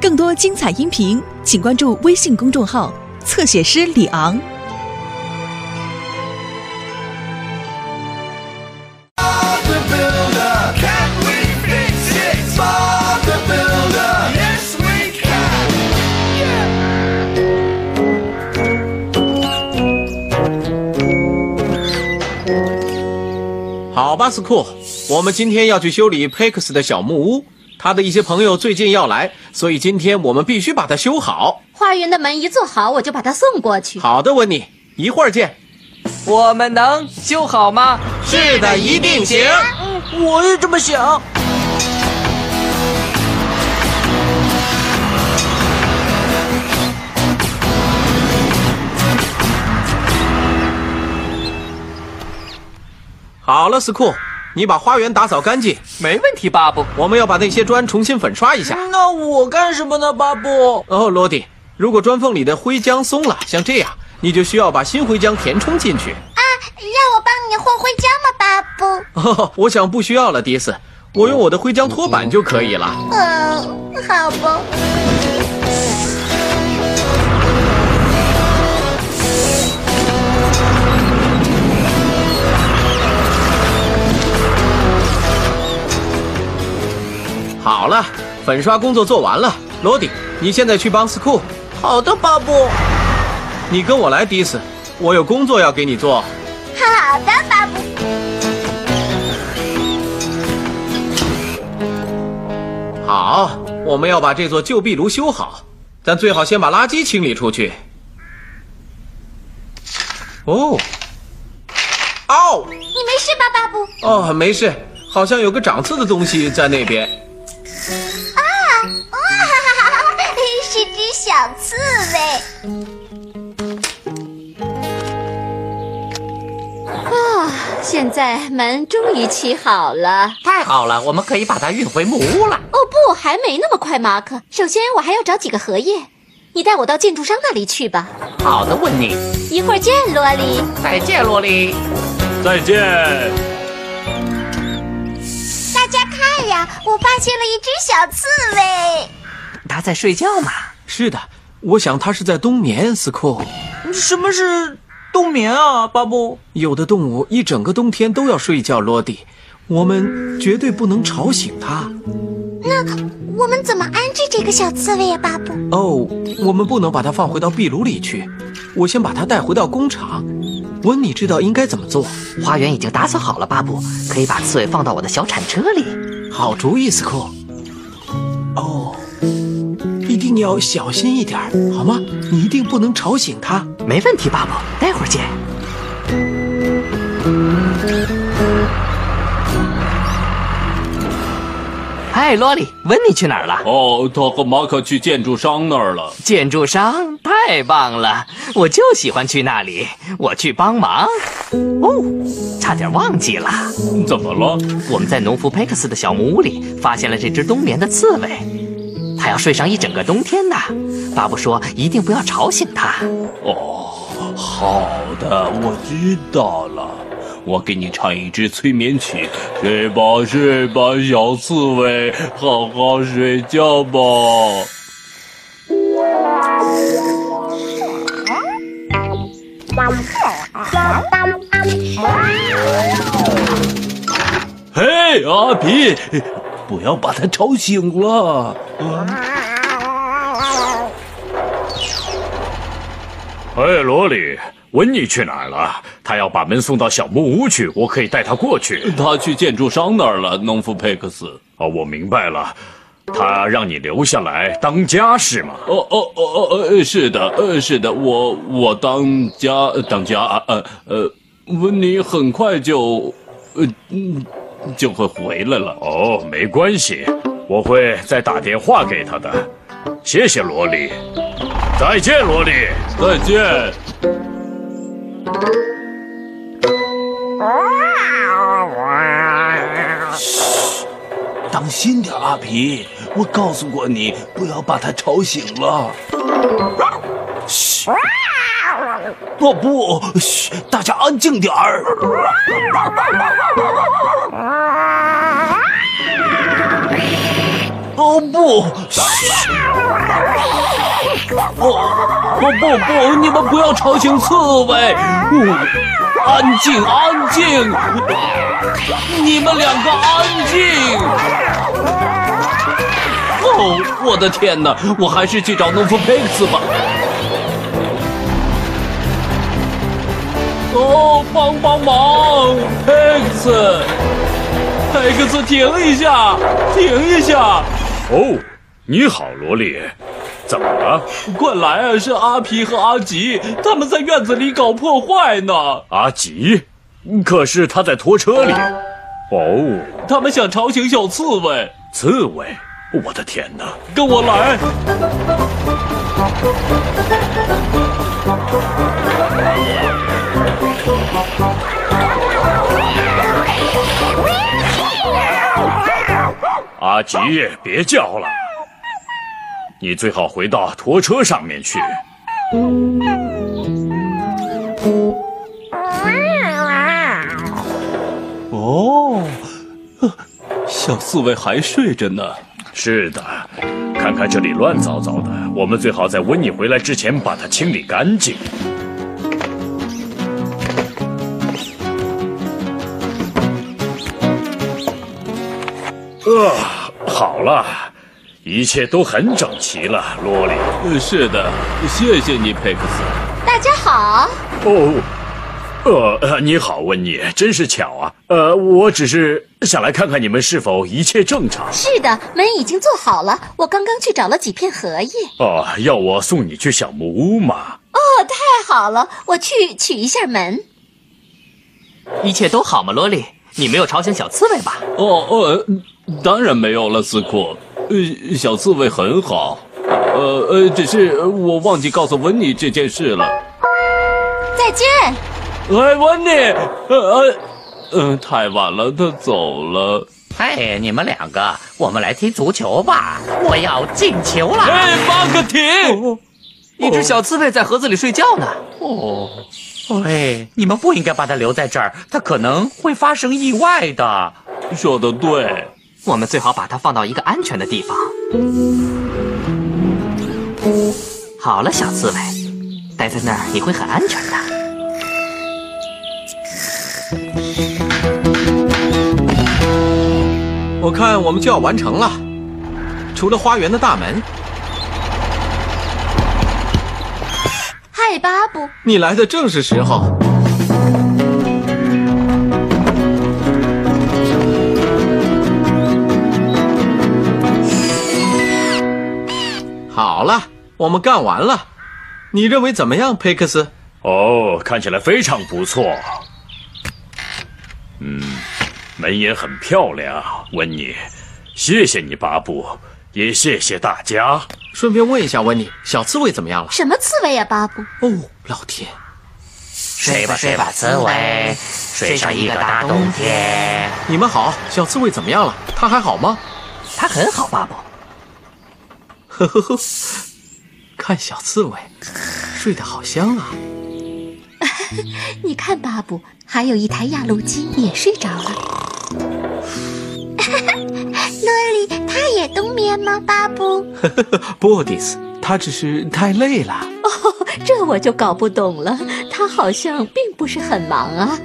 更多精彩音频，请关注微信公众号“侧写师李昂”。好吧，斯库，我们今天要去修理佩克斯的小木屋。他的一些朋友最近要来，所以今天我们必须把它修好。花园的门一做好，我就把它送过去。好的，温妮，一会儿见。我们能修好吗？是的，一定行。我也这么想。好了，斯库，你把花园打扫干净。没问题，巴布。我们要把那些砖重新粉刷一下。那我干什么呢，巴布？哦，罗迪，如果砖缝里的灰浆松了，像这样，你就需要把新灰浆填充进去。啊，要我帮你和灰浆吗，巴布？哦，我想不需要了，迪斯，我用我的灰浆拖板就可以了。嗯，好吧。好了，粉刷工作做完了。罗迪，你现在去帮斯库。好的，巴布。你跟我来，迪斯，我有工作要给你做。好的，巴布。好，我们要把这座旧壁炉修好，但最好先把垃圾清理出去。哦，哦，你没事吧，巴布？哦，没事，好像有个长刺的东西在那边。啊！现在门终于砌好了，太好了，我们可以把它运回木屋了。哦不，还没那么快，马克。首先，我还要找几个荷叶，你带我到建筑商那里去吧。好的，问你。一会儿见，罗莉。再见，罗莉。再见。大家看呀，我发现了一只小刺猬。它在睡觉吗？是的，我想它是在冬眠。斯库，什么是冬眠啊，巴布？有的动物一整个冬天都要睡觉。落地，我们绝对不能吵醒它。那我们怎么安置这个小刺猬呀，巴布？哦，我们不能把它放回到壁炉里去。我先把它带回到工厂。温你知道应该怎么做。花园已经打扫好了，巴布，可以把刺猬放到我的小铲车里。好主意，斯库。哦。一定要小心一点，好吗？你一定不能吵醒他。没问题，爸爸，待会儿见。嗨，罗莉，温妮去哪儿了？哦，他和马可去建筑商那儿了。建筑商太棒了，我就喜欢去那里。我去帮忙。哦，差点忘记了。怎么了？我们在农夫佩克斯的小木屋里发现了这只冬眠的刺猬。他要睡上一整个冬天呢，爸爸说一定不要吵醒他。哦，好的，我知道了。我给你唱一支催眠曲，睡吧睡吧，小刺猬，好好睡觉吧。嘿，阿皮。不要把他吵醒了。哎，罗莉，温妮去哪儿了？他要把门送到小木屋去，我可以带他过去。他去建筑商那儿了，农夫佩克斯。哦，我明白了，他让你留下来当家是吗？哦哦哦哦呃，是的，呃，是的，我我当家当家，呃呃，温妮很快就，呃嗯。就会回来了哦，没关系，我会再打电话给他的。谢谢萝莉，再见，萝莉，再见。嘘，当心点，阿皮，我告诉过你，不要把他吵醒了。嘘。哦不，嘘，大家安静点儿。哦不！嘘哦不不不！你们不要吵醒刺猬！安静安静！你们两个安静！哦，我的天哪！我还是去找农夫佩克斯吧。哦，帮帮忙，佩克斯！佩克斯，停一下，停一下！哦，你好，萝莉，怎么了？快来啊！是阿皮和阿吉，他们在院子里搞破坏呢。阿吉？可是他在拖车里。哦，他们想吵醒小刺猬。刺猬？我的天哪！跟我来。阿吉，别叫了，你最好回到拖车上面去。哦，小刺猬还睡着呢。是的，看看这里乱糟糟的，我们最好在温妮回来之前把它清理干净。啊，好了，一切都很整齐了，罗莉。是的，谢谢你，佩克斯。大家好。哦，呃，你好，温妮，真是巧啊。呃，我只是想来看看你们是否一切正常。是的，门已经做好了，我刚刚去找了几片荷叶。哦，要我送你去小木屋吗？哦，太好了，我去取一下门。一切都好吗，罗莉？你没有吵醒小刺猬吧？哦哦。当然没有了，斯库。呃，小刺猬很好。呃呃，只是我忘记告诉温妮这件事了。再见。哎，温妮。呃呃，嗯，太晚了，他走了。嘿，你们两个，我们来踢足球吧！我要进球了。哎，巴克停！一只小刺猬在盒子里睡觉呢。哦，喂，你们不应该把它留在这儿，它可能会发生意外的。说的对。我们最好把它放到一个安全的地方。好了，小刺猬，待在那儿你会很安全的。我看我们就要完成了，除了花园的大门。嗨，巴布，你来的正是时候。好了，我们干完了，你认为怎么样，佩克斯？哦，看起来非常不错。嗯，门也很漂亮，温妮，谢谢你，巴布，也谢谢大家。顺便问一下，温妮，小刺猬怎么样了？什么刺猬呀，巴布？哦，老天！睡吧，睡吧，刺猬，睡上一个大冬天。你们好，小刺猬怎么样了？它还好吗？它很好，巴布。呵呵呵，看小刺猬睡得好香啊！你看，巴布，还有一台压路机也睡着了。诺里，他也冬眠吗？巴布？不，迪斯，他只是太累了。哦，这我就搞不懂了。他好像并不是很忙啊。